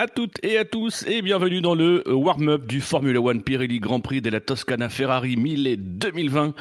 À toutes et à tous et bienvenue dans le warm-up du Formula One Pirelli Grand Prix de la Toscana Ferrari 1000 et 2020.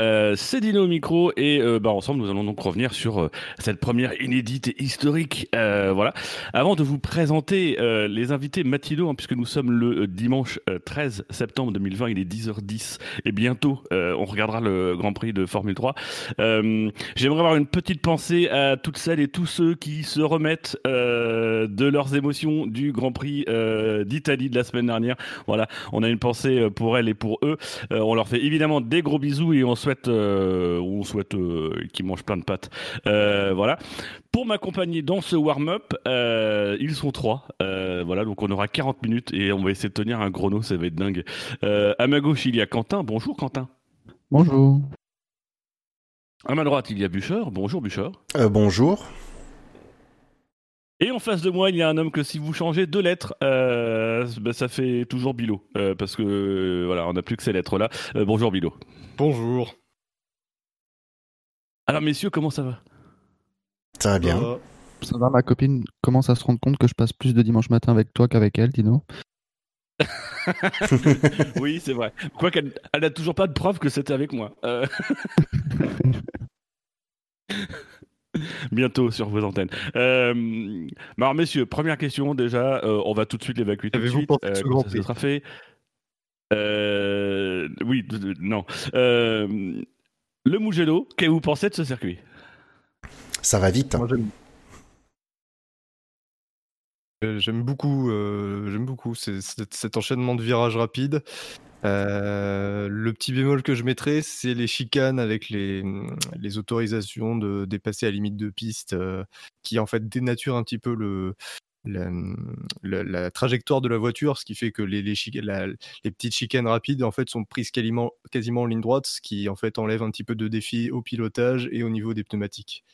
Euh, c'est Dino Micro et euh, bah, ensemble nous allons donc revenir sur euh, cette première inédite et historique. Euh, voilà. Avant de vous présenter les invités matinaux, hein, puisque nous sommes le dimanche euh, 13 septembre 2020, il est 10h10 et bientôt on regardera le Grand Prix de Formule 3. Euh, J'aimerais avoir une petite pensée à toutes celles et tous ceux qui se remettent de leurs émotions du Grand Prix euh, d'Italie de la semaine dernière. Voilà, on a une pensée euh, pour elles et pour eux. Euh, on leur fait évidemment des gros bisous et on souhaite, euh, on souhaite euh, qu'ils mangent plein de pâtes. Euh, voilà. Pour m'accompagner dans ce warm-up, euh, ils sont trois. Euh, voilà, donc on aura 40 minutes et on va essayer de tenir un chrono, ça va être dingue. Euh, à ma gauche, il y a Quentin. Bonjour Quentin. Bonjour. À ma droite, il y a Bûcher. Bonjour Bûcher. Euh, bonjour. Et en face de moi, il y a un homme que si vous changez deux lettres, euh, bah, ça fait toujours Bilo. Euh, parce que euh, voilà, on n'a plus que ces lettres-là. Euh, bonjour Bilo. Bonjour. Alors messieurs, comment ça va? Ça va bien. Ça va, ma copine commence à se rendre compte que je passe plus de dimanche matin avec toi qu'avec elle, Dino. Oui, c'est vrai. Quoi qu'elle elle n'a toujours pas de preuve que c'était avec moi. Euh, Bientôt sur vos antennes. Euh, alors messieurs, première question déjà, euh, on va tout de suite l'évacuer tout de Avez-vous suite. Grand ça, sera fait. Euh, oui, non. Euh, le Mugello, qu'avez-vous pensé de ce circuit? Ça va vite. moi, j'aime- Euh, J'aime beaucoup, euh, j'aime beaucoup cet enchaînement de virages rapides. Le petit bémol que je mettrais, c'est les chicanes avec les, les autorisations de dépasser à limite de piste, euh, qui en fait dénaturent un petit peu le, la, la- la trajectoire de la voiture, ce qui fait que les, la- petites chicanes rapides en fait sont prises quasiment, quasiment en ligne droite, ce qui en fait enlève un petit peu de défi au pilotage et au niveau des pneumatiques.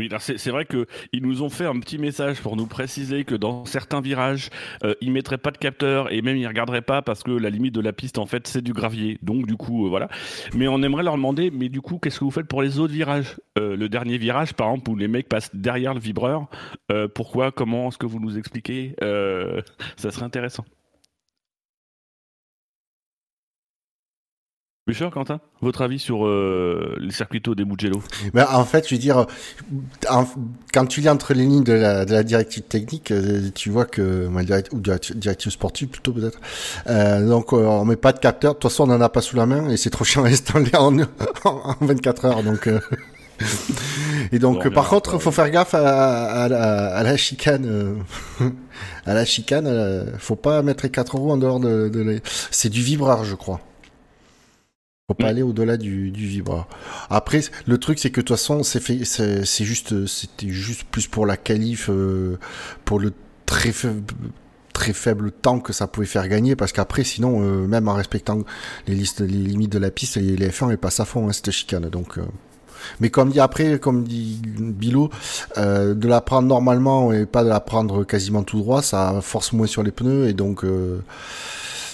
Oui, c'est vrai qu'ils nous ont fait un petit message pour nous préciser que dans certains virages, euh, ils mettraient pas de capteur et même ils regarderaient pas parce que la limite de la piste en fait c'est du gravier. Donc du coup euh, voilà. Mais on aimerait leur demander, mais du coup qu'est-ce que vous faites pour les autres virages Euh, Le dernier virage par exemple où les mecs passent derrière le vibreur. pourquoi Comment Est-ce que vous nous expliquez Ça serait intéressant. Bûcher, Quentin, votre avis sur euh, les circuits des Mugello? Mais en fait, je veux dire, en- quand tu lis entre les lignes de la, de la directive technique, euh, tu vois que, ou direct- directive sportive plutôt peut-être. Euh, donc, euh, on met pas de capteur. De toute façon, on en a pas sous la main et c'est trop chiant à installer en, en, en 24 heures. Donc, euh, et donc, par contre, faut faire gaffe à, à, la, à la chicane. à la chicane, faut pas mettre les quatre roues en dehors de, de les... C'est du vibreur, je crois. Faut pas Mm. aller au-delà du, du vibreur. Après, le truc, c'est que de toute façon, c'est fait, c'est juste, c'était juste plus pour la qualif, euh, pour le très faible, très faible temps que ça pouvait faire gagner, parce qu'après, sinon, euh, même en respectant les listes, les limites de la piste, les, les F1 ils passent à fond hein, cette chicane. Donc, euh. mais comme dit après, comme dit Bilo, euh, de la prendre normalement et pas de la prendre quasiment tout droit, ça force moins sur les pneus et donc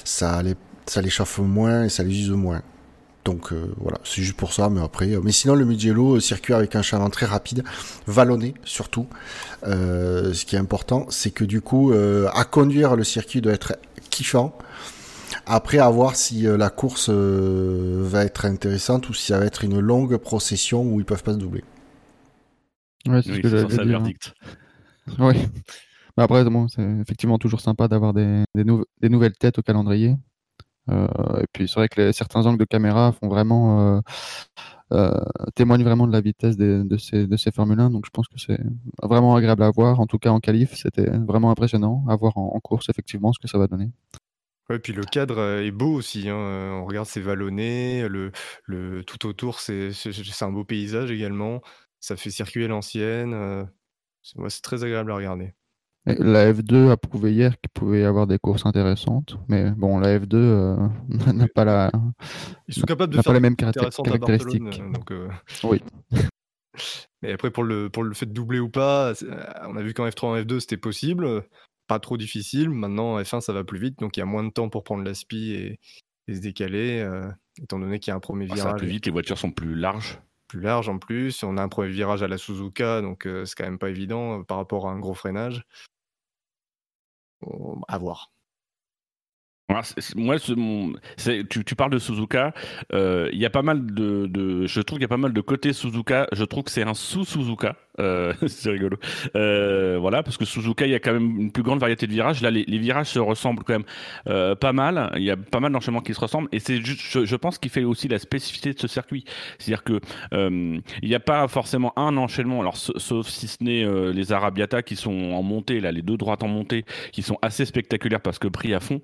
ça les, ça les chauffe moins et ça les use moins. Donc euh, voilà, c'est juste pour ça, mais après. euh, mais sinon, le Mugello, euh, circuit avec un chaland très rapide, vallonné surtout. Euh, ce qui est important, c'est que du coup, euh, à conduire, le circuit doit être kiffant. Après, à voir si euh, la course euh, va être intéressante ou si ça va être une longue procession où ils peuvent pas se doubler. Ouais, c'est Oui, ce que dire. verdict. Mais après, bon, c'est effectivement toujours sympa d'avoir des, des, nou- des nouvelles têtes au calendrier. Euh, et puis c'est vrai que certains angles de caméra font vraiment euh, euh, témoignent vraiment de la vitesse de ces de ces Formule 1. Donc je pense que c'est vraiment agréable à voir. En tout cas en qualif, c'était vraiment impressionnant à voir en, course effectivement ce que ça va donner. Ouais, puis le cadre est beau aussi. hein, On regarde, c'est vallonné. Le, le, tout autour, c'est un beau paysage également. Ça fait circuler l'ancienne. c'est très agréable à regarder. La F2 a prouvé hier qu'il pouvait y avoir des courses intéressantes, mais bon, la F2 euh, n'a pas la Ils sont capables de faire pas les des mêmes courses caracté- intéressantes à Barcelone. caractéristiques. donc, euh, Oui. Mais après, pour le, pour le fait de doubler ou pas, euh, on a vu qu'en F3 en F2, c'était possible. Pas trop difficile. Maintenant, en F1, ça va plus vite. Donc, il y a moins de temps pour prendre l'aspi et, et se décaler, euh, étant donné qu'il y a un premier Ah, ça va virage. plus vite, les voitures sont plus larges. plus large en plus. On a un premier virage à la Suzuka, donc c'est quand même pas évident par rapport à un gros freinage. À voir. Moi, tu, parles de Suzuka. Il y a pas mal de je trouve qu'il y a pas mal de côté Suzuka. Je trouve que c'est un sous Suzuka. Euh, c'est rigolo. Euh, voilà, parce que Suzuka, il y a quand même une plus grande variété de virages. Là, les, virages se ressemblent quand même euh, pas mal. Il y a pas mal d'enchaînements qui se ressemblent. Et c'est juste, je, pense qu'il fait aussi la spécificité de ce circuit. C'est-à-dire que il n'y a pas forcément un enchaînement. Alors, sauf si ce n'est les Arabiata qui sont en montée, là, les deux droites en montée, qui sont assez spectaculaires parce que pris à fond.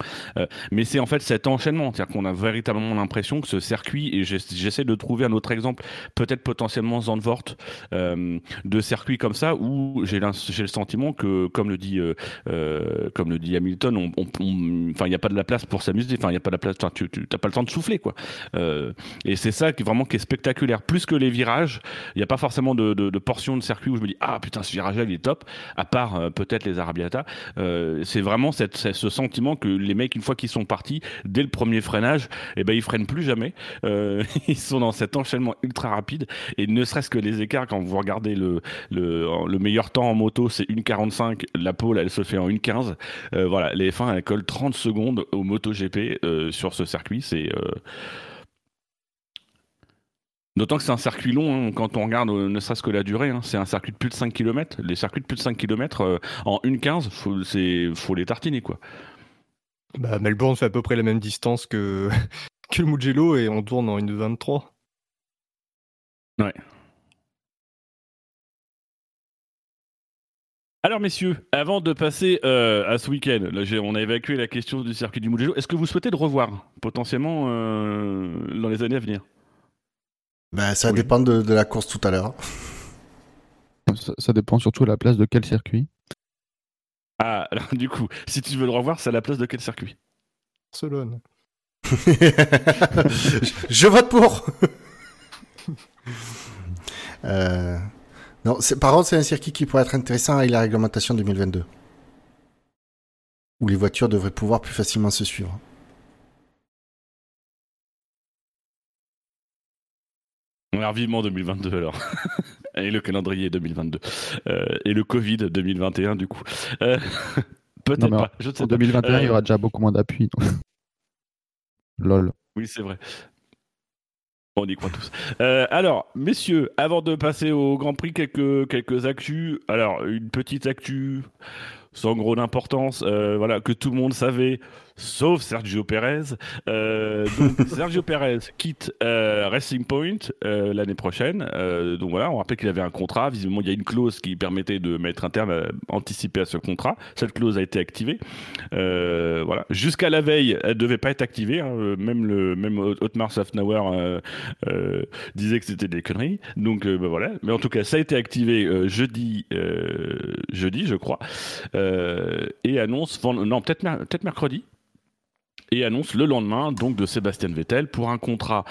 mais c'est en fait cet enchaînement. C'est-à-dire qu'on a véritablement l'impression que ce circuit, et j'essaie de trouver un autre exemple, peut-être potentiellement Zandvoort, de circuits comme ça où j'ai le sentiment que, comme le dit, euh, euh, comme le dit Hamilton, on, enfin, il n'y a pas de la place pour s'amuser. Enfin, il n'y a pas de la place. Tu n'as pas le temps de souffler, quoi. Euh, et c'est ça qui vraiment qui est spectaculaire. Plus que les virages, il n'y a pas forcément de, de, de, portion de circuit où je me dis ah putain ce virage-là il est top. À part peut-être les Arabiata, c'est vraiment cette, ce sentiment que les mecs une fois qu'ils sont partis, dès le premier freinage, eh ben ils freinent plus jamais. ils sont dans cet enchaînement ultra rapide et ne serait-ce que les écarts quand vous regardez le, le, meilleur temps en moto, c'est 1,45. La pole, elle se fait en 1,15. Euh, voilà, les F1, elles collent 30 secondes au MotoGP euh, sur ce circuit. C'est. Euh, d'autant que c'est un circuit long, hein, quand on regarde ne serait-ce que la durée, hein. c'est un circuit de plus de 5 km. Les circuits de plus de 5 km en 1,15, faut, faut les tartiner. quoi. Bah, Melbourne fait à peu près la même distance que, que le Mugello et on tourne en 1,23. Ouais. Alors messieurs, avant de passer euh, à ce week-end, on a évacué la question du circuit du Mugello. Est-ce que vous souhaitez le revoir potentiellement euh, dans les années à venir? Ben, Ça dépend de, la course tout à l'heure. Ça, dépend surtout de la place de quel circuit. Ah, alors du coup, si tu veux le revoir, c'est à la place de quel circuit? Barcelone. je, vote pour euh... Non, par contre, c'est un circuit qui pourrait être intéressant avec la réglementation 2022. Où les voitures devraient pouvoir plus facilement se suivre. On vivement 2022 alors. et le calendrier 2022. Euh, et le Covid 2021 du coup. Euh, peut-être pas. Je en 2021, il y aura euh, déjà beaucoup moins d'appui. Lol. Oui, c'est vrai. On y croit tous. Euh, alors, messieurs, avant de passer au Grand Prix, quelques, quelques actus. Alors, une petite actu sans gros d'importance, euh, voilà, que tout le monde savait sauf Sergio Perez. Euh, donc Sergio Perez quitte euh, Racing Point euh, l'année prochaine. donc voilà, on rappelle qu'il avait un contrat. Visiblement, il y a une clause qui permettait de mettre un terme anticipé à ce contrat. Cette clause a été activée. voilà, jusqu'à la veille, elle devait pas être activée. Hein. Même le même Otmar Safnauer disait que c'était des conneries. Donc bah, voilà, mais en tout cas, ça a été activé jeudi, jeudi, je crois, et annonce non peut-être peut-être mercredi et annonce le lendemain donc de Sébastien Vettel pour un contrat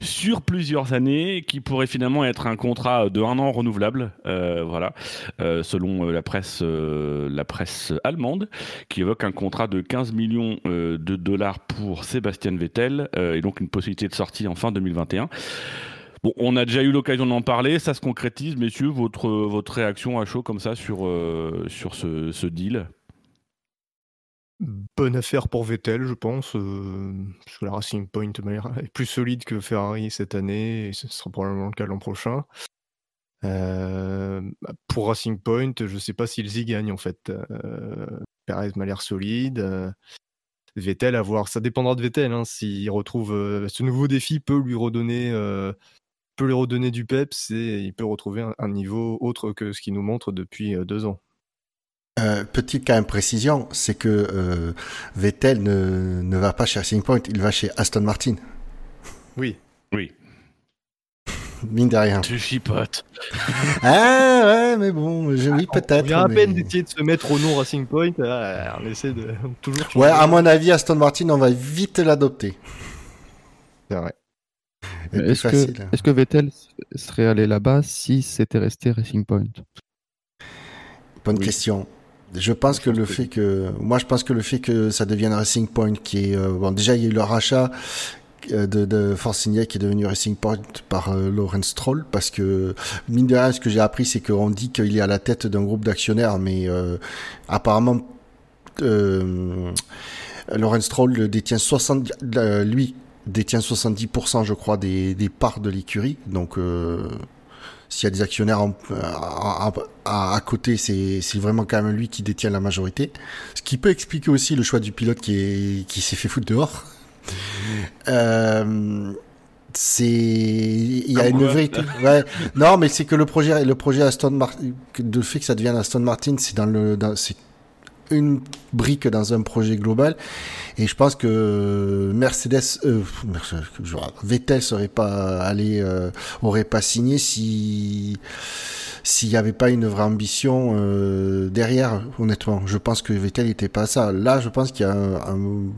sur plusieurs années qui pourrait finalement être un contrat de un an renouvelable, euh, voilà, euh, selon euh, la presse, la presse allemande, qui évoque un contrat de 15 millions de dollars pour Sébastien Vettel et donc une possibilité de sortie en fin 2021. Bon, on a déjà eu l'occasion d'en parler, ça se concrétise, messieurs, votre, votre réaction à chaud comme ça sur, sur ce, ce deal? Bonne affaire pour Vettel, je pense, euh, parce que la Racing Point est plus solide que Ferrari cette année et ce sera probablement le cas l'an prochain. Euh, bah, pour Racing Point, je ne sais pas s'ils y gagnent en fait. Euh, Perez m'a l'air solide. Vettel à voir, ça dépendra de Vettel. Hein, S'il retrouve ce nouveau défi peut lui redonner, peut lui redonner du peps et il peut retrouver un niveau autre que ce qu'il nous montre depuis deux ans. Euh, petite quand même précision, c'est que euh, Vettel ne, ne, va pas chez Racing Point, il va chez Aston Martin. Oui. Oui. Mine de rien. Tu chipotes. ah ouais, mais bon, je, oui peut-être. Il y a à peine d'essayer de se mettre au nom Racing Point, on essaie de toujours. Ouais, à mon avis, Aston Martin, on va vite l'adopter. C'est vrai. Est-ce que, est que Vettel serait allé là-bas si c'était resté Racing Point? Bonne question. Je pense que le fait que, moi, je pense que le fait que ça devienne Racing Point, qui est, euh, bon, déjà, il y a eu leur rachat, de, de Force India qui est devenu Racing Point par Lawrence Stroll parce que mine de rien ce que j'ai appris c'est qu'on dit qu'il est à la tête d'un groupe d'actionnaires mais apparemment Lawrence Stroll détient 60 lui détient 70% je crois des, des parts de l'écurie. Donc s'il y a des actionnaires à, côté, c'est vraiment quand même lui qui détient la majorité. Ce qui peut expliquer aussi le choix du pilote qui qui s'est fait foutre dehors. Euh, c'est il y a une vraie ouais non mais c'est que le projet le projet Aston Martin de fait que ça devienne Aston Martin c'est dans le dans, c'est une brique dans un projet global. Et je pense que Mercedes, euh, Vettel serait pas allé, euh, aurait pas signé si s'il n'y avait pas une vraie ambition euh, derrière. Honnêtement, je pense que Vettel n'était pas ça. Là, je pense qu'il y a un,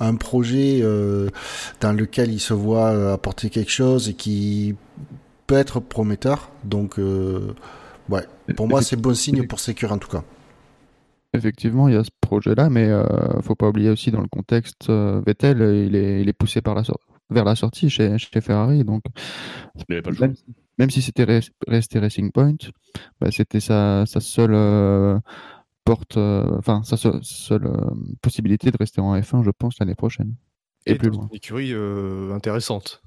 un, projet dans lequel il se voit apporter quelque chose et qui peut être prometteur. Donc, ouais, pour moi, c'est bon signe pour Secure en tout cas. Effectivement, il y a ce projet-là, mais euh, faut pas oublier aussi dans le contexte, euh, Vettel, il est, il est poussé par la vers la sortie chez, chez Ferrari, donc même, si c'était resté Racing Point, bah, c'était sa, sa, seule euh, porte, euh, enfin sa seule, possibilité de rester en F1, je pense, l'année prochaine. Et, plus loin. Une écurie intéressante.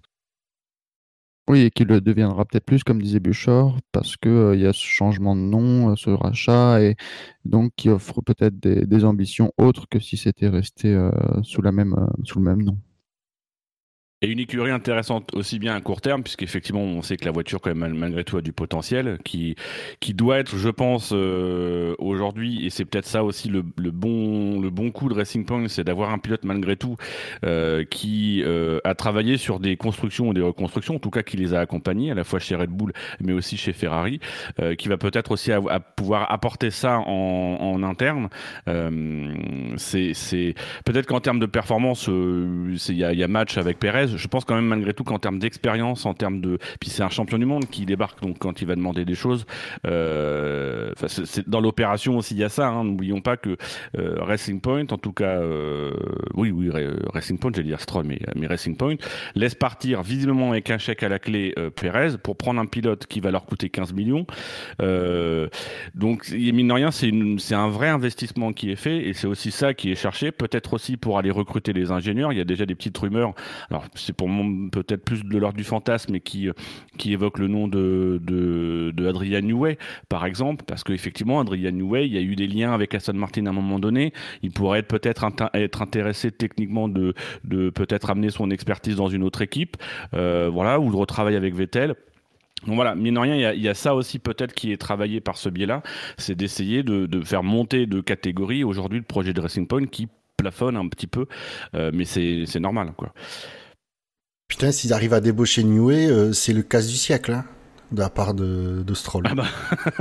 Oui, et qui le deviendra peut-être plus, comme disait Bouchard, parce qu'il il y a ce changement de nom, ce rachat, et donc qui offre peut-être des, ambitions autres que si c'était resté sous, la même, sous le même nom. Et une écurie intéressante aussi bien à court terme, puisqu'effectivement, on sait que la voiture, quand même, malgré tout, a du potentiel, qui, qui doit être, je pense, euh, aujourd'hui, et c'est peut-être ça aussi le, le, bon, le bon coup de Racing Point, c'est d'avoir un pilote, malgré tout, euh, qui euh, a travaillé sur des constructions ou des reconstructions, en tout cas qui les a accompagnés, à la fois chez Red Bull, mais aussi chez Ferrari, qui va peut-être aussi à, pouvoir apporter ça en, interne. C'est peut-être qu'en termes de performance, il y y a match avec Perez je pense quand même malgré tout qu'en termes d'expérience, en termes de, puis c'est un champion du monde qui débarque donc quand il va demander des choses, euh, c'est dans l'opération aussi il y a ça. Hein, N'oublions pas que euh, Racing Point, en tout cas, euh, oui oui Racing Point, j'allais dire Stroll, mais, Racing Point laisse partir visiblement avec un chèque à la clé Perez pour prendre un pilote qui va leur coûter 15 millions. donc mine de rien, c'est un vrai investissement qui est fait et c'est aussi ça qui est cherché. Peut-être aussi pour aller recruter les ingénieurs. Il y a déjà des petites rumeurs. Alors c'est pour peut-être plus de l'ordre du fantasme, mais qui, qui évoque le nom de, de, Adrian Newey, par exemple, parce qu'effectivement, Adrian Newey, il y a eu des liens avec Aston Martin à un moment donné. Il pourrait peut-être être intéressé techniquement de, de peut-être amener son expertise dans une autre équipe, euh, voilà, ou de retravailler avec Vettel. Donc voilà, mine de rien, il y, a, ça aussi peut-être qui est travaillé par ce biais-là, c'est d'essayer de, de, faire monter de catégorie aujourd'hui le projet de Racing Point qui plafonne un petit peu, euh, mais c'est normal. quoi. Putain, s'ils arrivent à débaucher Newey, euh, c'est le cas du siècle, hein, de la part de, Stroll. Ah bah.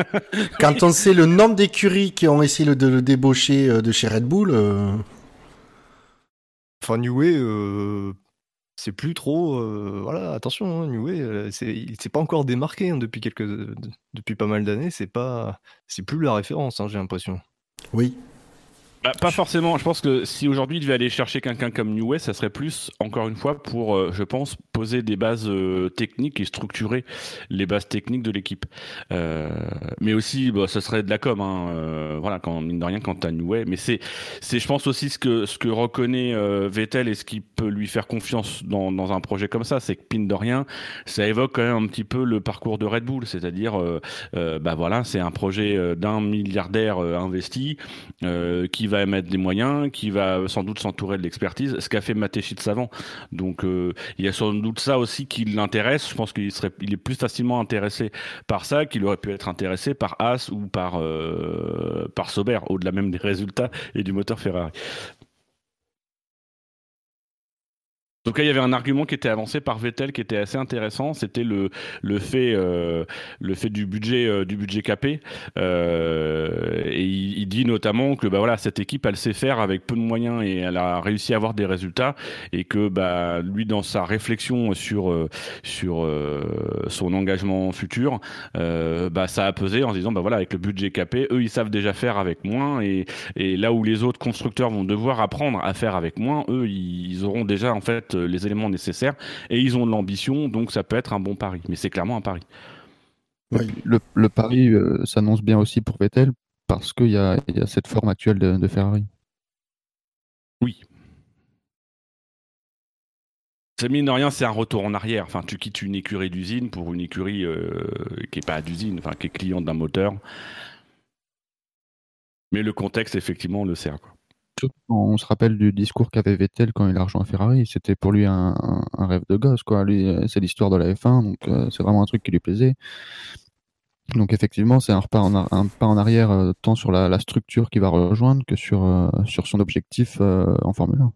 Quand on sait le nombre d'écuries qui ont essayé de le débaucher euh, de chez Red Bull. Euh... Enfin, Newey, euh, c'est plus trop. voilà, attention, hein, Newey, c'est pas encore démarqué hein, depuis, quelques, depuis pas mal d'années. C'est pas, c'est plus la référence, hein, j'ai l'impression. Oui, bah, pas forcément. Je pense que si aujourd'hui il devait aller chercher quelqu'un comme New West, ça serait plus, encore une fois, pour, euh, je pense, poser des bases euh, techniques et structurer les bases techniques de l'équipe. Euh, mais aussi, bah, ce serait de la com. Hein, euh, voilà, quand mine de rien, quand t'as New Way. Mais c'est, c'est, je pense aussi ce que ce que reconnaît Vettel et ce qui peut lui faire confiance dans, dans un projet comme ça, c'est que mine de rien, ça évoque quand même un petit peu le parcours de Red Bull, c'est-à-dire, bah voilà, c'est un projet d'un milliardaire investi qui va mettre des moyens, qui va sans doute s'entourer de l'expertise, ce qu'a fait Matéchi de Savant. Donc euh, il y a sans doute ça aussi qui l'intéresse. Je pense qu'il serait, il est plus facilement intéressé par ça qu'il aurait pu être intéressé par As ou par euh, par Sauber, au-delà même des résultats et du moteur Ferrari. Donc là, il y avait un argument qui était avancé par Vettel qui était assez intéressant, c'était le, le fait euh, le fait du budget euh, du budget capé. Euh, et il, dit notamment que bah voilà cette équipe elle sait faire avec peu de moyens et elle a réussi à avoir des résultats et que bah lui dans sa réflexion sur euh, sur euh, son engagement futur, bah ça a pesé en se disant bah voilà avec le budget capé, eux ils savent déjà faire avec moins et et là où les autres constructeurs vont devoir apprendre à faire avec moins, eux ils auront déjà en fait apportent les éléments nécessaires et ils ont de l'ambition, donc ça peut être un bon pari. Mais c'est clairement un pari. Le, le, pari s'annonce bien aussi pour Vettel parce qu'il y, y, a cette forme actuelle de, de Ferrari. Oui, mine de rien, c'est un retour en arrière. Enfin, tu quittes une écurie d'usine pour une écurie euh, qui n'est pas d'usine, enfin, qui est cliente d'un moteur. Mais le contexte, effectivement, le sert. Quoi. On se rappelle du discours qu'avait Vettel quand il a rejoint Ferrari. C'était pour lui un, rêve de gosse. Quoi. Lui, c'est l'histoire de la F1, donc euh, c'est vraiment un truc qui lui plaisait. Donc effectivement, c'est un, pas en, pas en arrière euh, tant sur la, structure qu'il va rejoindre que sur, sur son objectif en Formule 1.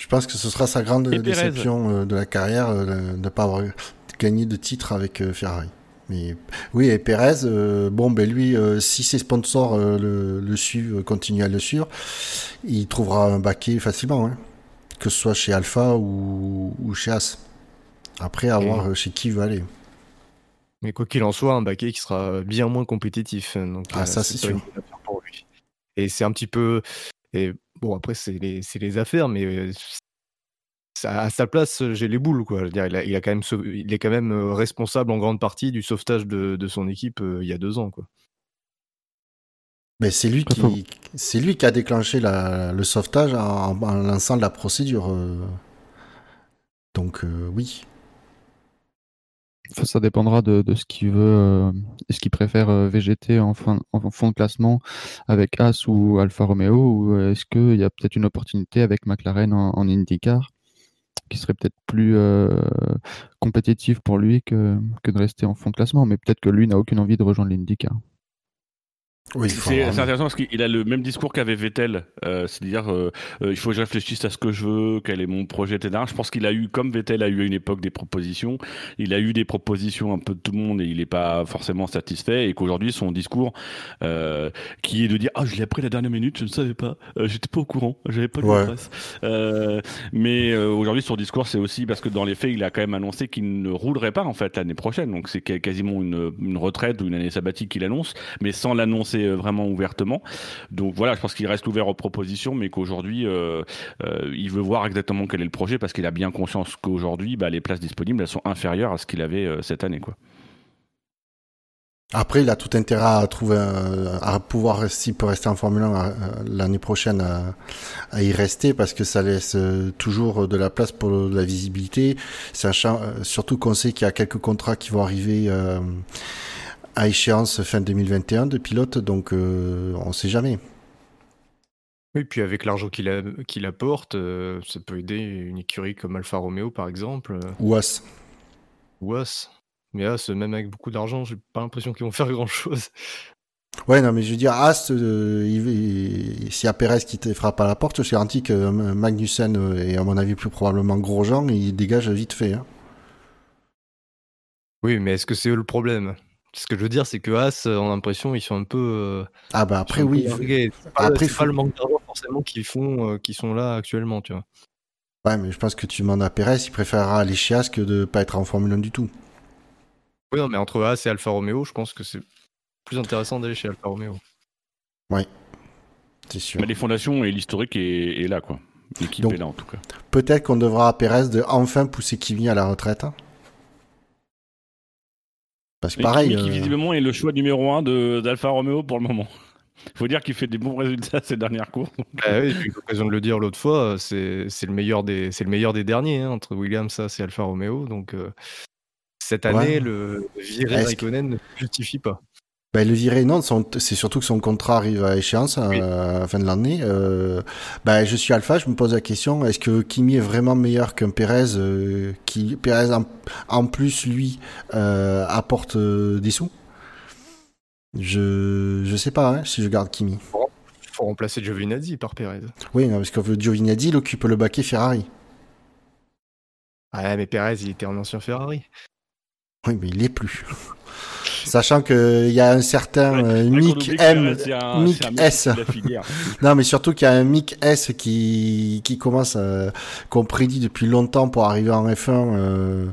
Je pense que ce sera sa grande déception euh, de la carrière euh, de ne pas avoir gagné de titre avec euh, Ferrari. Mais oui, et Perez, bon, ben lui, si ses sponsors le, suivent, continuent à le suivre, il trouvera un baquet facilement, hein. que ce soit chez Alpha ou, chez As. Après, à voir chez qui il veut aller. Mais quoi qu'il en soit, un baquet qui sera bien moins compétitif. Donc, ah, ça, c'est sûr. Et c'est un petit peu. Et Bon, après, c'est les, les affaires, mais à sa place, j'ai les boules. Quoi. Je veux dire, il, a, il, a quand même, il est quand même responsable en grande partie du sauvetage de, de son équipe il y a deux ans. Quoi. Mais c'est lui, qui, c'est lui qui a déclenché la, le sauvetage en, en, lançant la procédure. Donc, oui ça dépendra de, ce qu'il veut, euh, est-ce qu'il préfère euh, VGT en, en fond de classement avec As ou Alfa Romeo, ou est-ce qu'il y a peut-être une opportunité avec McLaren en, IndyCar? Qui serait peut-être plus euh, compétitif pour lui que, de rester en fond de classement, mais peut-être que lui n'a aucune envie de rejoindre l'IndyCar c'est intéressant parce qu'il a le même discours qu'avait Vettel, euh, c'est-à-dire euh, euh, il faut que je réfléchisse à ce que je veux, quel est mon projet, etc. Je pense qu'il a eu, comme Vettel a eu à une époque des propositions, il a eu des propositions un peu de tout le monde et il n'est pas forcément satisfait et qu'aujourd'hui son discours euh, qui est de dire ah je l'ai appris la dernière minute, je ne savais pas, euh, j'étais pas au courant, j'avais pas de ouais. presse. mais aujourd'hui son discours c'est aussi parce que dans les faits il a quand même annoncé qu'il ne roulerait pas en fait l'année prochaine, donc c'est quasiment une, une retraite ou une année sabbatique qu'il annonce, mais sans l'annoncer euh, vraiment ouvertement. Donc voilà, je pense qu'il reste ouvert aux propositions, mais qu'aujourd'hui, euh, euh, il veut voir exactement quel est le projet parce qu'il a bien conscience qu'aujourd'hui, bah, les places disponibles, elles sont inférieures à ce qu'il avait cette année. Après, il a tout intérêt à trouver, à pouvoir, s'il peut rester en Formule 1 l'année prochaine, à, y rester parce que ça laisse toujours de la place pour la visibilité. Sachant, surtout qu'on sait qu'il y a quelques contrats qui vont arriver à échéance fin 2021 de pilote, donc euh, on ne sait jamais. Oui, puis avec l'argent qu'il apporte, euh, ça peut aider une écurie comme Alfa Romeo par exemple. Ou As. Ou As. Mais As, même avec beaucoup d'argent, j'ai pas l'impression qu'ils vont faire grand chose. Ouais, non, mais je veux dire, As, euh, il, s'il y a Perez qui te frappe à la porte, je suis garanti que Magnussen et à mon avis plus probablement Grosjean, il dégage vite fait. Hein. Oui, mais est-ce que c'est eux le problème? Ce que je veux dire, c'est que As, on a l'impression ils sont un peu. Euh, ah bah après oui. après, c'est pas le manque d'argent forcément qui font, euh, qui sont là actuellement, tu vois. Ouais, mais je pense que tu demandes à Perez, il préférera aller chez As que de pas être en Formule 1 du tout. Oui, non, mais entre As et Alfa Romeo, je pense que c'est plus intéressant d'aller chez Alfa Romeo. Ouais, c'est sûr. Mais les fondations et l'historique est, là, quoi. L'équipe est là en tout cas. Peut-être qu'on devra à Perez de enfin pousser Kimi à la retraite. Hein. Parce que pareil. Qui, euh, visiblement est le choix numéro un d'Alfa Romeo pour le moment. Il faut dire qu'il fait des bons résultats ces dernières courses. Ah oui, j'ai eu l'occasion de le dire l'autre fois, c'est le, meilleur des, le meilleur des derniers hein, entre Williams et Alfa Romeo. Donc euh, cette année, le viré Raikkonen ne justifie pas. Ben, le virer, non, c'est surtout que son contrat arrive à échéance à la fin de l'année. Euh, ben, je suis Alpha, je me pose la question, est-ce que Kimi est vraiment meilleur qu'un Perez euh, qui Perez en, plus lui euh, apporte euh, des sous? Je je sais pas hein, si je garde Kimi. Faut, faut remplacer Giovinazzi par Perez. Oui, non, parce que Giovinazzi il occupe le baquet Ferrari. Ah mais Perez il était en ancien Ferrari. Oui, mais il est plus. Sachant qu'il y a un certain euh, Mick M, Mick S. non, mais surtout qu'il y a un Mick S qui, qui commence, euh, qu'on prédit depuis longtemps pour arriver en F1 euh,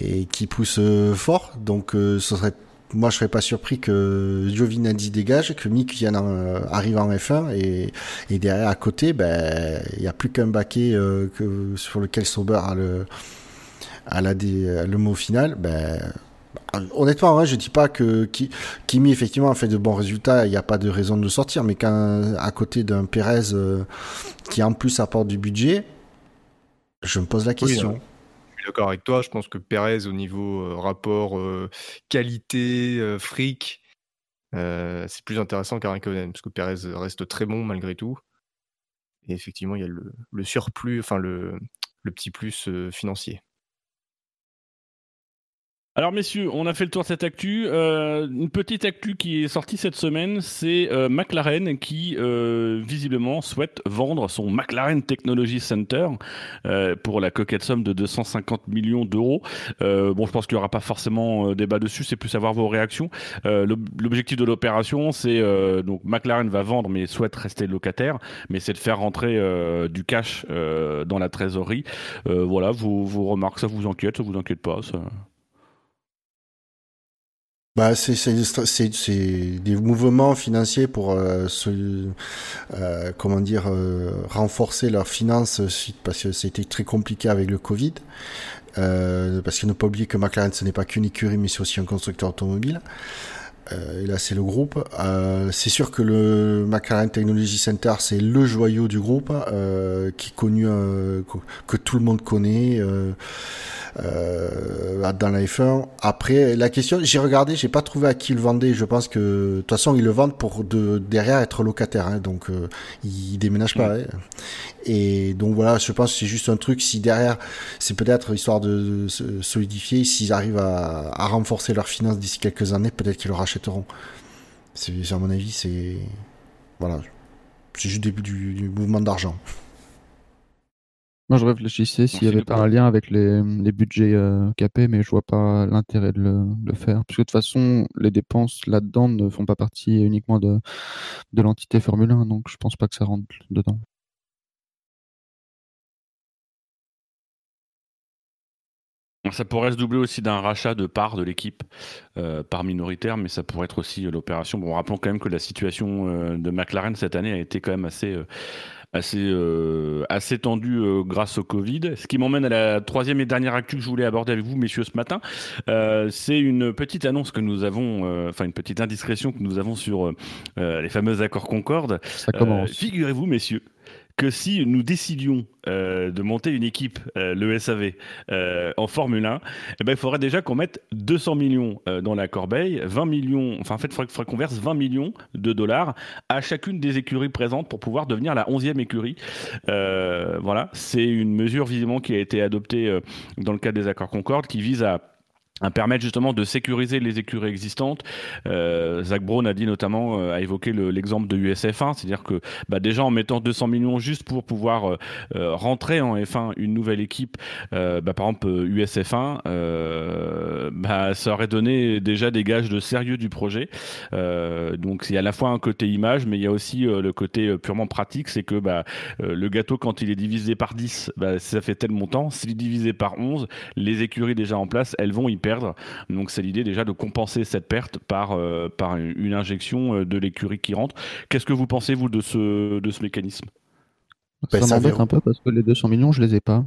et qui pousse fort. Donc, ce serait moi, je serais pas surpris que Giovinazzi dégage, que Mick vienne arrive en F1 et, et derrière à côté, ben il n'y a plus qu'un baquet que, sur lequel Sauber a le à la, le mot final. Ben Honnêtement, hein, je dis pas que Kimi effectivement a fait de bons résultats, il n'y a pas de raison de le sortir, mais à côté d'un Perez qui en plus apporte du budget, je me pose la question d'accord avec toi. Je pense que Perez, au niveau rapport qualité, fric, c'est plus intéressant qu'Arakonen, parce que Perez reste très bon malgré tout. Et effectivement, il y a le, surplus, enfin le, le petit plus financier. Alors messieurs, on a fait le tour de cette actu. Euh, une petite actu qui est sortie cette semaine, c'est euh, McLaren qui euh, visiblement souhaite vendre son McLaren Technology Center pour la coquette somme de 250 millions d'euros. bon, je pense qu'il n'y aura pas forcément débat dessus, c'est plus savoir vos réactions. L'objectif de l'opération, c'est donc McLaren va vendre mais souhaite rester locataire, mais c'est de faire rentrer du cash dans la trésorerie. voilà, vos, vos remarques, ça vous inquiète, ça vous inquiète pas ça bah, c'est des mouvements financiers pour euh, se, euh, comment dire euh, renforcer leurs finances parce que c'était très compliqué avec le Covid. parce qu'il ne faut pas oublier que McLaren ce n'est pas qu'une écurie mais c'est aussi un constructeur automobile. et là c'est le groupe. c'est sûr que le McLaren Technology Center c'est le joyau du groupe qui est connu que tout le monde connaît euh, dans la F1. Après, la question, j'ai regardé, j'ai pas trouvé à qui le vendait. Je pense que de toute façon, ils le vendent pour de, derrière être locataire, hein, donc euh, ils déménagent pas. Hein. Et donc voilà, je pense que c'est juste un truc. Si derrière, c'est peut-être histoire de, solidifier, s'ils arrivent à, à, renforcer leurs finances d'ici quelques années, peut-être qu'ils le rachèteront. C'est à mon avis, c'est voilà, c'est juste début du, du mouvement d'argent. Moi, je réfléchissais s'il y avait pas un lien avec les, les budgets euh, capés, mais je vois pas l'intérêt de le, faire. Parce que de toute façon, les dépenses là-dedans ne font pas partie uniquement de, de l'entité Formule 1, donc je pense pas que ça rentre dedans. Ça pourrait se doubler aussi d'un rachat de parts de l'équipe, euh, par minoritaire, mais ça pourrait être aussi l'opération. Bon, rappelons quand même que la situation euh, de McLaren cette année a été quand même assez, assez, euh, assez tendu euh, grâce au Covid. Ce qui m'emmène à la troisième et dernière actu que je voulais aborder avec vous, messieurs, ce matin. Euh, c'est une petite annonce que nous avons, enfin une petite indiscrétion que nous avons sur les fameux accords Concorde. Ça commence. Figurez-vous, messieurs, que si nous décidions euh, de monter une équipe, euh, le SAV, euh, en Formule 1, eh ben, il faudrait déjà qu'on mette 200 millions dans la corbeille, 20 millions, enfin en fait, il faudrait, qu'on verse 20 millions de dollars à chacune des écuries présentes pour pouvoir devenir la 11e écurie. voilà, c'est une mesure visiblement qui a été adoptée dans le cadre des accords Concorde qui vise à permettre justement de sécuriser les écuries existantes. Euh, Zach Brown a dit notamment, euh, a évoqué l'exemple de USF1, c'est-à-dire que bah, déjà en mettant 200 millions juste pour pouvoir euh, euh, rentrer en F1 une nouvelle équipe, bah, par exemple USF1, bah, ça aurait donné déjà des gages de sérieux du projet. donc il y a à la fois un côté image, mais il y a aussi le côté purement pratique, c'est que bah, le gâteau quand il est divisé par 10, bah, ça fait tel montant. S'il est divisé par 11, les écuries déjà en place, elles vont y perdre. Donc c'est l'idée déjà de compenser cette perte par, euh, par une injection euh, de l'écurie qui rentre. Qu'est-ce que vous pensez, vous, de ce, de ce mécanisme? Ça ben, m'embête un peu parce que les 200 millions, je les ai pas.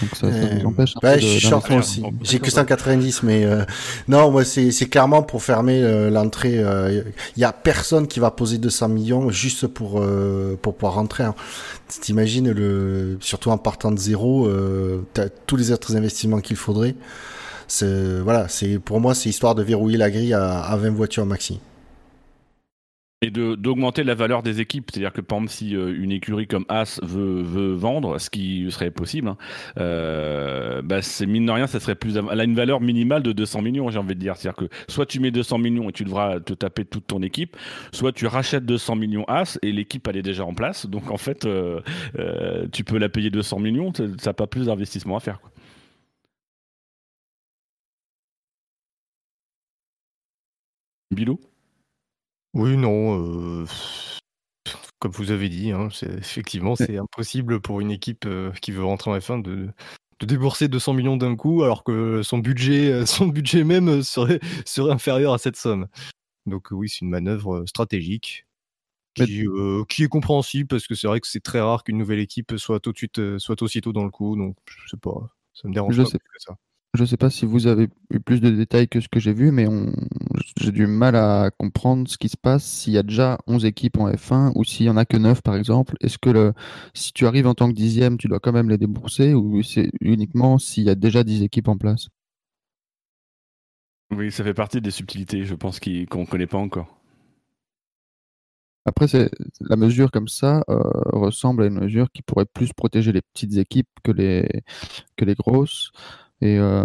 Donc ça, ça nous empêche un bah, peu Je suis short aussi. J'ai que 190, mais euh, non, moi c'est clairement pour fermer l'entrée. Il y a personne qui va poser 200 millions juste pour pour pouvoir rentrer. Hein. T'imagines le, surtout en partant de zéro, as tous les autres investissements qu'il faudrait voilà, c'est pour moi c'est histoire de verrouiller la grille à, 20 voitures maxi. Et d'augmenter la valeur des équipes, c'est-à-dire que par exemple si euh, une écurie comme As veut, vendre, ce qui serait possible, hein, euh, bah, c'est mine de rien, ça serait plus, elle a une valeur minimale de 200 millions, j'ai envie de dire, c'est-à-dire que soit tu mets 200 millions et tu devras te taper toute ton équipe, soit tu rachètes 200 millions As et l'équipe elle est déjà en place, donc en fait euh, tu peux la payer 200 millions, ça n'a pas plus d'investissement à faire. Bilou? Oui, non. Euh, comme vous avez dit, hein, effectivement, c'est impossible pour une équipe euh, qui veut rentrer en F1 de, de débourser 200 millions d'un coup alors que son budget, son budget même serait, serait inférieur à cette somme. Donc oui, c'est une manœuvre stratégique qui, qui, est compréhensible parce que c'est vrai que c'est très rare qu'une nouvelle équipe soit tout de suite, soit aussitôt dans le coup. Donc je sais pas, ça me dérange je pas sais. plus que ça. Je ne sais pas si vous avez eu plus de détails que ce que j'ai vu, mais on... j'ai du mal à comprendre ce qui se passe s'il y a déjà 11 équipes en F1 ou s'il y en a que 9 par exemple. Est-ce que le... si tu arrives en tant que dixième, tu dois quand même les débourser ou c'est uniquement s'il y a déjà 10 équipes en place? Oui, ça fait partie des subtilités, je pense, qu'on ne connaît pas encore. Après, c'est la mesure comme ça euh, ressemble à une mesure qui pourrait plus protéger les petites équipes que les, que les grosses. Et euh,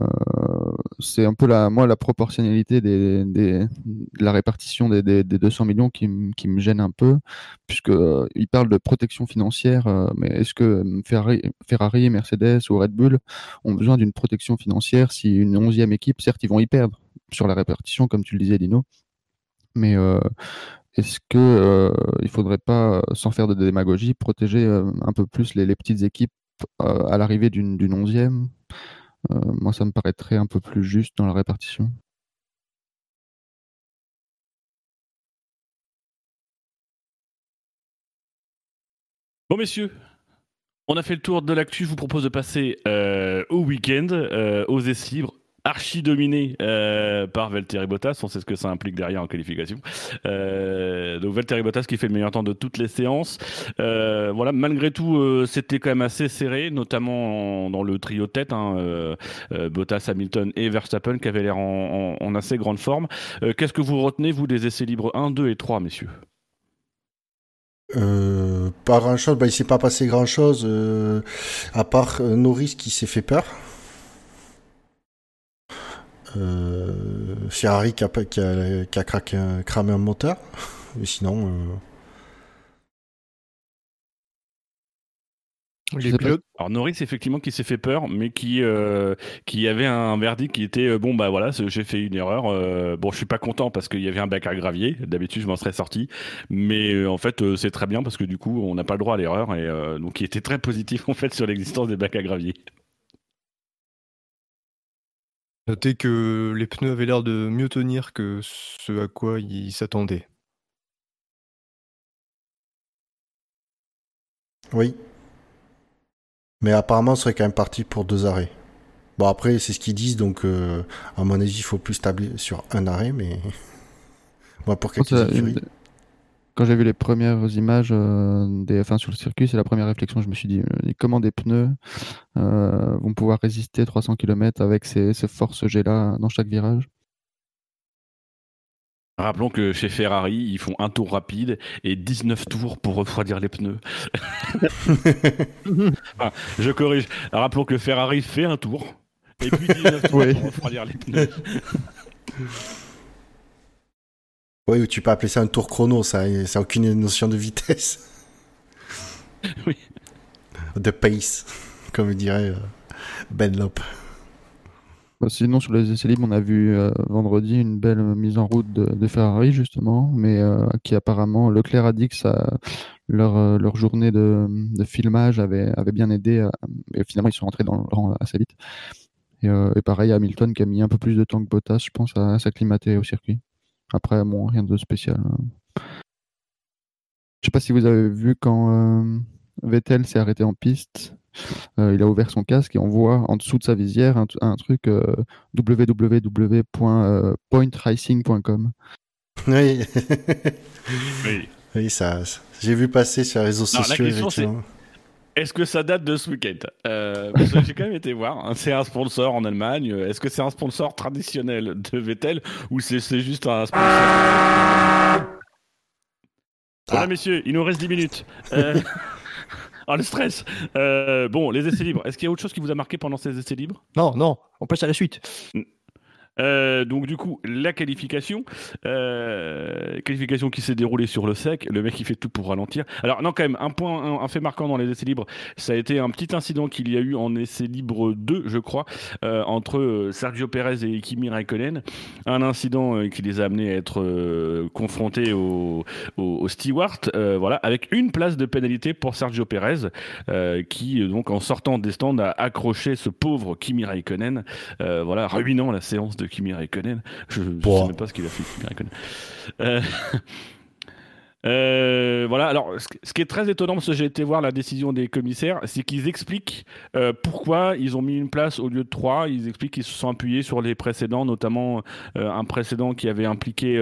c'est un peu la, moi, la proportionnalité des, des, de la répartition des, des, 200 millions qui, qui, me gêne un peu, puisque euh, parle de protection financière, euh, mais est-ce que Ferrari, Ferrari, Mercedes ou Red Bull ont besoin d'une protection financière si une onzième équipe, certes, ils vont y perdre sur la répartition, comme tu le disais, Dino, mais est-ce que euh, il faudrait pas, sans faire de démagogie, protéger un peu plus les, petites équipes à l'arrivée d'une onzième? euh, moi, ça me paraîtrait un peu plus juste dans la répartition. Bon, messieurs, on a fait le tour de l'actu. Je vous propose de passer euh, au week-end, euh, aux essais libres archi dominé euh, par Valtteri Bottas. On sait ce que ça implique derrière en qualification. Euh, donc Valtteri Bottas qui fait le meilleur temps de toutes les séances. Euh, voilà, malgré tout, c'était quand même assez serré, notamment dans le trio tête, hein, Bottas, Hamilton et Verstappen qui avaient l'air en, assez grande forme. Qu'est-ce que vous retenez, vous, des essais libres 1, 2 et 3, messieurs? Pas grand chose, bah, il s'est pas passé grand chose à part Norris qui s'est fait peur. Euh, Ferrari qui a, qui a, qui a craqué, cramé un moteur. Mais sinon. Euh, Les pilotes. Alors Norris effectivement qui s'est fait peur, mais qui euh, qui avait un verdict qui était bon bah voilà j'ai fait une erreur. bon je suis pas content parce qu'il y avait un bac à gravier. D'habitude je m'en serais sorti, mais en fait c'est très bien parce que du coup on n'a pas le droit à l'erreur et donc il était très positif en fait sur l'existence des bacs à gravier. Notez que les pneus avaient l'air de mieux tenir que ce à quoi ils s'attendaient. Oui. Mais apparemment, ce serait quand même parti pour deux arrêts. Bon, après, c'est ce qu'ils disent, donc euh, à mon avis, il faut plus tabler sur un arrêt, mais. Moi, pour quelques quand j'ai vu les premières images euh, des F1 sur le circuit, c'est la première réflexion. Je me suis dit, euh, comment des pneus euh, vont pouvoir résister 300 km avec ces, forces G-là dans chaque virage? Rappelons que chez Ferrari, ils font un tour rapide et 19 tours pour refroidir les pneus. je corrige. Rappelons que Ferrari fait un tour et puis 19 tours pour refroidir les pneus. Oui, tu peux appeler ça un tour chrono, ça n'a aucune notion de vitesse. Oui. De pace, comme dirait euh, Ben Lop. Bah, sinon, sur les essais libres, on a vu euh, vendredi une belle mise en route de, Ferrari, justement, mais euh, qui apparemment, Leclerc a dit que ça, leur, leur journée de, filmage avait, avait bien aidé. et finalement, ils sont rentrés dans le rang assez vite. Et, et, pareil, Hamilton qui a mis un peu plus de temps que Bottas, je pense, à s'acclimater au circuit. Après, bon, rien de spécial. Hein. Je sais pas si vous avez vu quand euh, Vettel s'est arrêté en piste. Euh, il a ouvert son casque et on voit en dessous de sa visière un, truc euh, www.pointracing.com. Oui. oui. ça, j'ai vu passer sur les réseaux sociaux. Est-ce que ça date de ce week-end? Euh, J'ai quand même été voir. Hein. c'est un sponsor en Allemagne. Est-ce que c'est un sponsor traditionnel de Vettel ou c'est juste un sponsor? Voilà, ah. messieurs, il nous reste 10 minutes. Euh... oh, le stress. Euh, bon, les essais libres. Est-ce qu'il y a autre chose qui vous a marqué pendant ces essais libres? Non, non. On passe à la suite. Euh, donc du coup, la qualification, euh, qualification qui s'est déroulée sur le sec. Le mec il fait tout pour ralentir. Alors non quand même un point, un, fait marquant dans les essais libres, ça a été un petit incident qu'il y a eu en essais libres 2 je crois euh, entre Sergio Perez et Kimi Raikkonen. Un incident qui les a amenés à être confrontés au, au, steward, voilà, avec une place de pénalité pour Sergio Perez qui donc en sortant des stands a accroché ce pauvre Kimi Raikkonen, voilà, ruinant la séance de Kimi Raikkonen. Je ne sais même pas ce qu'il a fait, Kimi Raikkonen. Euh, euh, voilà, alors ce qui est très étonnant, parce que j'ai été voir la décision des commissaires, c'est qu'ils expliquent euh, pourquoi ils ont mis une place au lieu de trois. Ils expliquent qu'ils se sont appuyés sur les précédents, notamment un précédent qui avait impliqué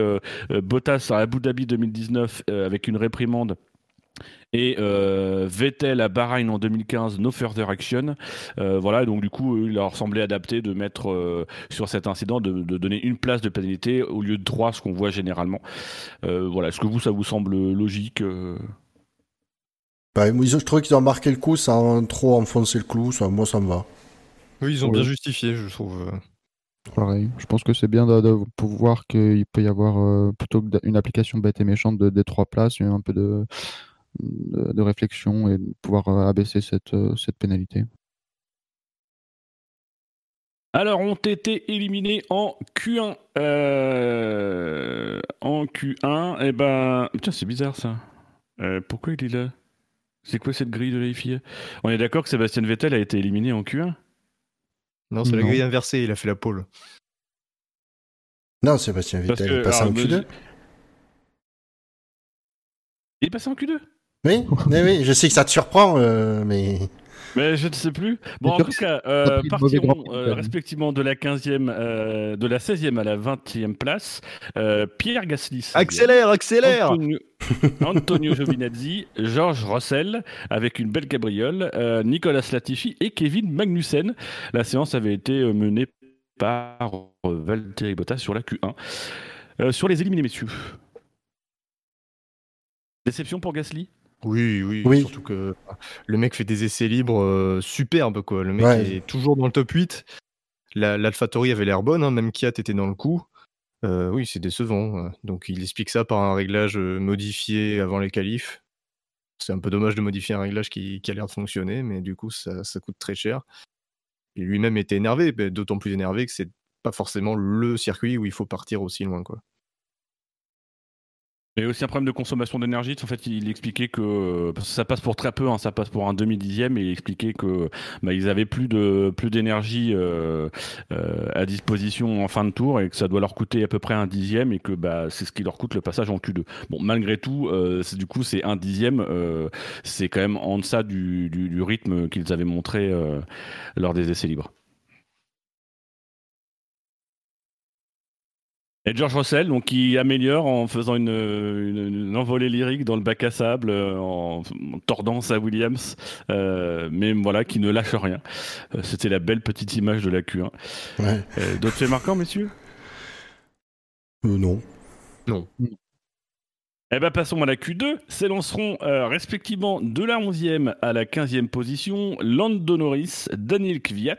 Bottas à Abu Dhabi 2019 avec une réprimande et euh, Vettel à Bahreïn en 2015, no further action. Euh, voilà, donc du coup, il leur semblait adapté de mettre euh, sur cet incident, de, donner une place de pénalité au lieu de trois, ce qu'on voit généralement. voilà, est-ce que vous, ça vous semble logique bah, Je trouvais qu'ils ont marqué le coup sans trop enfoncer le clou, ça, moi ça me va. Oui, ils ont bien justifié, je trouve. Pareil, je pense que c'est bien de, pouvoir qu'il peut y avoir, plutôt qu'une application bête et méchante de, des trois places, un peu de, de, réflexion et de pouvoir euh, abaisser cette, euh, cette pénalité. Alors, ont été éliminés en Q1. Euh, en Q1, et eh ben. Tiens, c'est bizarre ça. pourquoi il est là? C'est quoi cette grille de la On est d'accord que Sébastien Vettel a été éliminé en Q1 Non, c'est la grille inversée, il a fait la pole. Non, Sébastien Vettel est passé en Q2. Il est passé en Q2 oui, oui, je sais que ça te surprend, euh, mais. Mais je ne sais plus. Bon, en tout cas, euh, partirons euh, respectivement de la 15e, euh, de la 16e à la 20e place. Pierre Gasly. Accélère, accélère Antonio, Giovinazzi, Georges Russell avec une belle cabriole, Nicolas Latifi et Kevin Magnussen. La séance avait été menée par Valtteri Bottas sur la Q1. sur les éliminés, messieurs. Déception pour Gasly? Oui, oui, surtout que le mec fait des essais libres euh, superbes, quoi. Le mec est toujours dans le top 8. L'AlphaTauri avait l'air bonne, hein, même Kiat était dans le coup. Euh, oui, c'est décevant. Euh. Donc il explique ça par un réglage modifié avant les qualifs. C'est un peu dommage de modifier un réglage qui, a l'air de fonctionner, mais du coup, ça, coûte très cher. Lui-même était énervé, d'autant plus énervé que c'est pas forcément le circuit où il faut partir aussi loin, quoi. Mais aussi un problème de consommation d'énergie. En fait, il expliquait que ça passe pour très peu, hein, ça passe pour un demi dixième, et il expliquait que bah, ils avaient plus de plus d'énergie euh, euh, à disposition en fin de tour et que ça doit leur coûter à peu près un dixième et que bah, c'est ce qui leur coûte le passage en Q2. Bon, malgré tout, euh, du coup, c'est un dixième, c'est quand même en deçà du, du rythme qu'ils avaient montré lors des essais libres. Et George Russell, donc qui améliore en faisant une, envolée lyrique dans le bac à sable, euh, en, tordant sa Williams, euh, mais voilà, qui ne lâche rien. Euh, c'était la belle petite image de la Q1. D'autres faits marquants, messieurs? Non. Non. Eh bien, passons à la Q2. S'élanceront euh, respectivement de la 11e à la 15e position Lando Norris, Daniel Kvyat,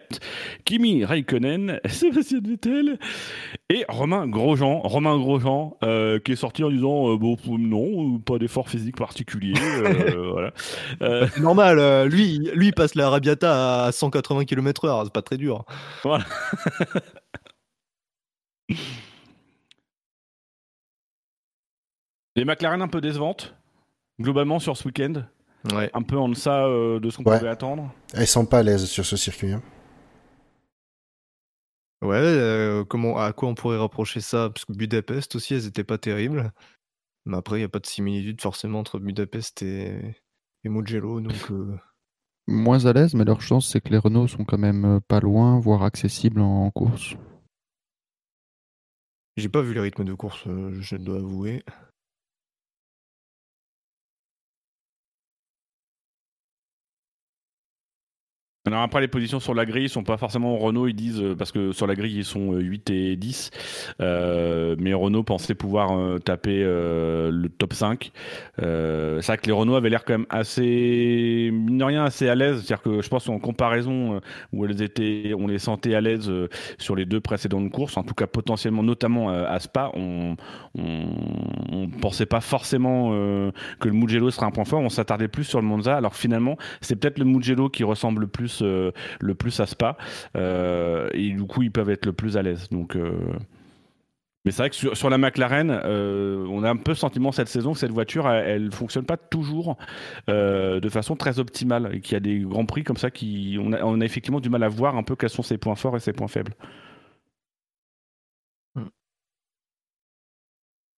Kimi Raikkonen, Sébastien Vettel et Romain Grosjean. Romain Grosjean euh, qui est sorti en disant euh, bon, non, pas d'effort physique particulier. voilà. C'est normal, lui, lui passe la Rabiata à 180 km/h, c'est pas très dur. Voilà. Les McLaren un peu décevantes, globalement sur ce week-end. Ouais. Un peu en deçà euh, de ce qu'on pouvait attendre. Elles sont pas à l'aise sur ce circuit. Hein. Ouais, euh, comment, à quoi on pourrait rapprocher ça? Parce que Budapest aussi, elles étaient pas terribles. Mais après, il n'y a pas de similitude forcément entre Budapest et, Mugello. Donc, euh. Moins à l'aise, mais leur chance, c'est que les Renault sont quand même pas loin, voire accessibles en course. J'ai pas vu les rythmes de course, je dois avouer. Après, les positions sur la grille sont pas forcément Renault, ils disent, euh, parce que sur la grille, ils sont 8 euh, et 10. Euh, mais Renault pensait pouvoir taper le top 5. c'est vrai que les Renault avaient l'air quand même assez, mine rien, assez à l'aise. C'est-à-dire que je pense en comparaison où elles étaient, on les sentait à l'aise sur les deux précédentes courses, en tout cas potentiellement, notamment à Spa, on, on, pensait pas forcément que le Mugello serait un point fort. On s'attardait plus sur le Monza. Alors finalement, c'est peut-être le Mugello qui ressemble le euh, le plus à Spa. Euh, et du coup, ils peuvent être le plus à l'aise. Donc. Euh, mais c'est vrai que sur, la McLaren, on a un peu le sentiment cette saison que cette voiture, elle, fonctionne pas toujours de façon très optimale et qu'il y a des grands prix comme ça qui, on a, on a, effectivement du mal à voir un peu quels sont ses points forts et ses points faibles.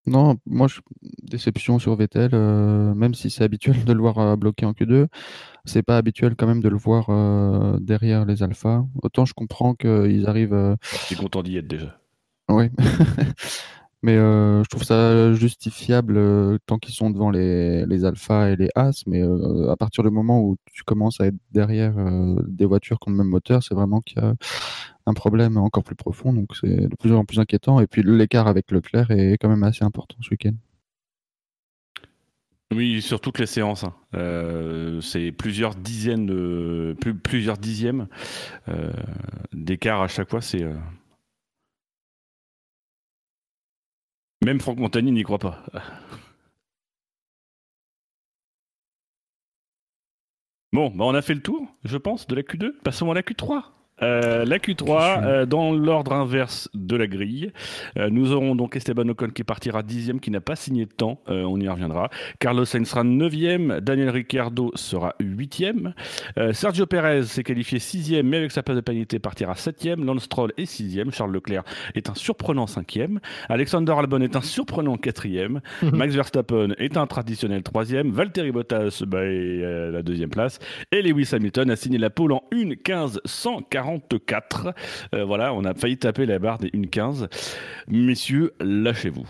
Non, moi, je... déception sur Vettel, euh, même si c'est habituel de le voir euh, bloqué en Q2, c'est pas habituel quand même de le voir euh, derrière les alphas. Autant je comprends qu'ils arrivent. Je suis content d'y être déjà. Oui. Mais je trouve ça justifiable tant qu'ils sont devant les, les alphas et les as. Mais à partir du moment où tu commences à être derrière des voitures qui ont le même moteur, c'est vraiment qu'il y a un problème encore plus profond. Donc c'est de plus en plus inquiétant. Et puis l'écart avec Leclerc est quand même assez important ce week-end. Oui, sur toutes les séances. Hein. c'est plusieurs dizaines de plusieurs dixièmes d'écart à chaque fois. C'est Même Franck Montagny n'y croit pas. Bon, bah on a fait le tour, je pense, de la Q2. Passons à la Q3. Euh, la Q3, euh, dans l'ordre inverse de la grille. Euh, nous aurons donc Esteban Ocon qui partira dixième, qui n'a pas signé de temps, on y reviendra. Carlos Sainz sera neuvième, Daniel Ricciardo sera huitième. Sergio Perez s'est qualifié sixième, mais avec sa place de pénalité partira septième. Lance Stroll est sixième, Charles Leclerc est un surprenant cinquième. Alexander Albon est un surprenant quatrième. Max Verstappen est un traditionnel troisième. Valtteri Bottas bah, est la deuxième place. Et Lewis Hamilton a signé la pole en 1.15 140 44. Euh, voilà, on a failli taper la barre des 1,15. Messieurs, lâchez-vous.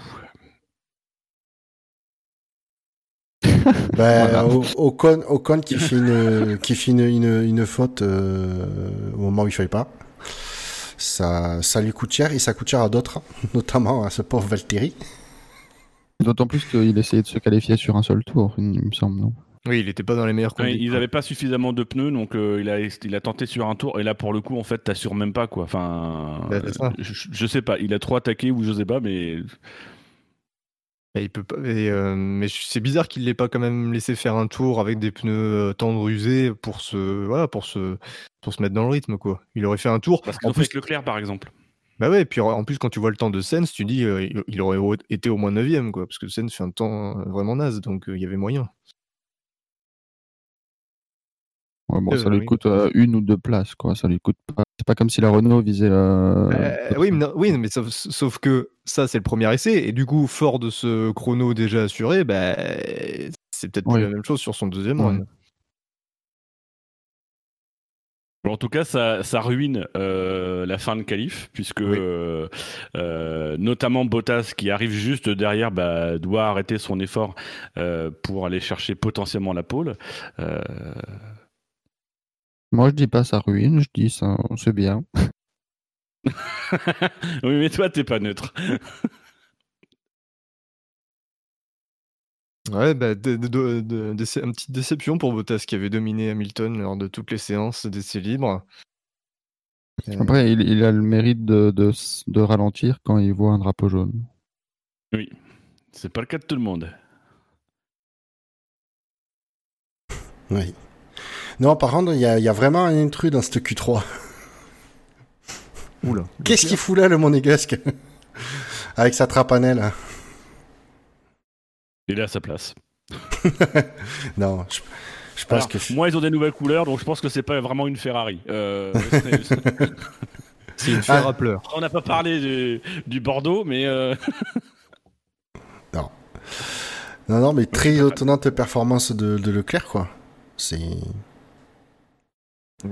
ben, Ocon, Ocon, qui fait une, qui fait une, faute euh, au moment où il ne fallait pas. Ça, ça lui coûte cher et ça coûte cher à d'autres, notamment à ce pauvre Valtteri. D'autant plus qu'il essayait de se qualifier sur un seul tour, il me semble, non? Oui, il n'était pas dans les meilleures conditions. ils n'avaient pas suffisamment de pneus, donc euh, il, a, il a tenté sur un tour. Et là, pour le coup, en fait, t'assures même pas quoi. Enfin, je, je, sais pas. Il a trop attaqué ou je sais pas, mais. il peut pas. Euh, mais c'est bizarre qu'il l'ait pas quand même laissé faire un tour avec des pneus euh, tendres usés pour se, voilà, pour se, pour se mettre dans le rythme quoi. Il aurait fait un tour. Parce qu'en plus Leclerc par exemple. Bah ouais, et puis en plus quand tu vois le temps de Sens, tu dis il aurait été au moins 9 quoi, parce que Sens fait un temps vraiment naze, donc il y avait moyen. Bon, ça lui coûte une ou deux places, quoi. Ça lui coûte pas. C'est pas comme si la Renault visait. Euh, oui, mais, oui, mais sauf, que ça, c'est le premier essai, et du coup, fort de ce chrono déjà assuré, bah, c'est peut-être la même chose sur son deuxième run. en tout cas, ça, ça ruine la fin de qualif, puisque notamment Bottas, qui arrive juste derrière, bah, doit arrêter son effort pour aller chercher potentiellement la pole. Moi, je dis pas ça ruine, je dis ça, c'est bien. oui, mais toi, t'es pas neutre. Ouais, bah, de, une petite déception pour Bottas qui avait dominé Hamilton lors de toutes les séances d'essai libre. Après, il, a le mérite de, de, ralentir quand il voit un drapeau jaune. Oui, c'est pas le cas de tout le monde. Oui. Non, par contre, il y a, vraiment un intrus dans cette Q3. Oula. Qu'est-ce qu'il fout là, le monégasque? Avec sa trapanelle. Il est à sa place. non, je, pense que. Moi, ils ont des nouvelles couleurs, donc je pense que c'est pas vraiment une Ferrari. Euh, c'est une Ferrari pleurs. On n'a pas parlé du, Bordeaux, mais. Euh, non. Non, non, mais très étonnante performance de, de Leclerc, quoi. C'est.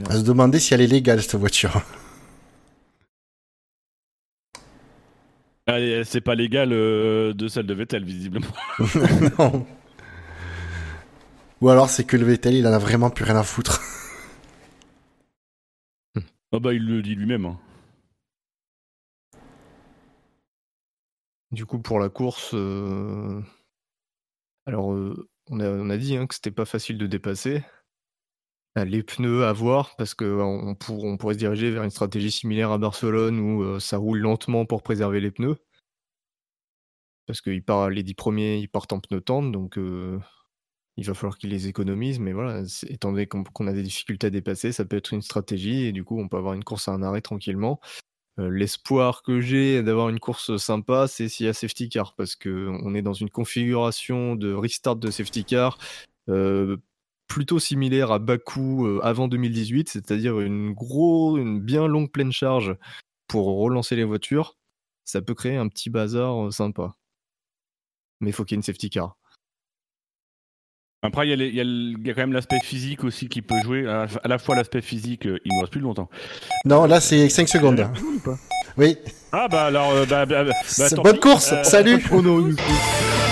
À se demander si elle est légale cette voiture. C'est pas légal euh, de celle de Vettel, visiblement. non. Ou alors c'est que le Vettel, il en a vraiment plus rien à foutre. Ah bah il le dit lui-même. hein. Du coup, pour la course, euh, alors euh, on, a, on a dit hein, que c'était pas facile de dépasser. Euh, Les pneus à voir, parce qu'on pour, on pourrait se diriger vers une stratégie similaire à Barcelone où euh, ça roule lentement pour préserver les pneus. Parce que les 10 premiers, ils partent en pneus tendres, donc euh, il va falloir qu'ils les économisent. Mais voilà, étant donné qu'on qu'on a des difficultés à dépasser, ça peut être une stratégie et du coup, on peut avoir une course à un arrêt tranquillement. Euh, L'espoir que j'ai d'avoir une course sympa, c'est s'il y a safety car, parce que on est dans une configuration de restart de safety car euh, plutôt similaire à Bakou euh, avant 2018, c'est-à-dire une gros, une bien longue pleine charge pour relancer les voitures. Ça peut créer un petit bazar euh, sympa. Mais il faut qu'il y ait une safety car. Après, il y, a y y quand même l'aspect physique aussi qui peut jouer. À à la fois l'aspect physique, euh, il nous reste plus longtemps. Non, là, c'est 5 secondes. Oui. Ah bah alors, euh, bah, bah, bah, Bonne pis. course. Euh, Salut.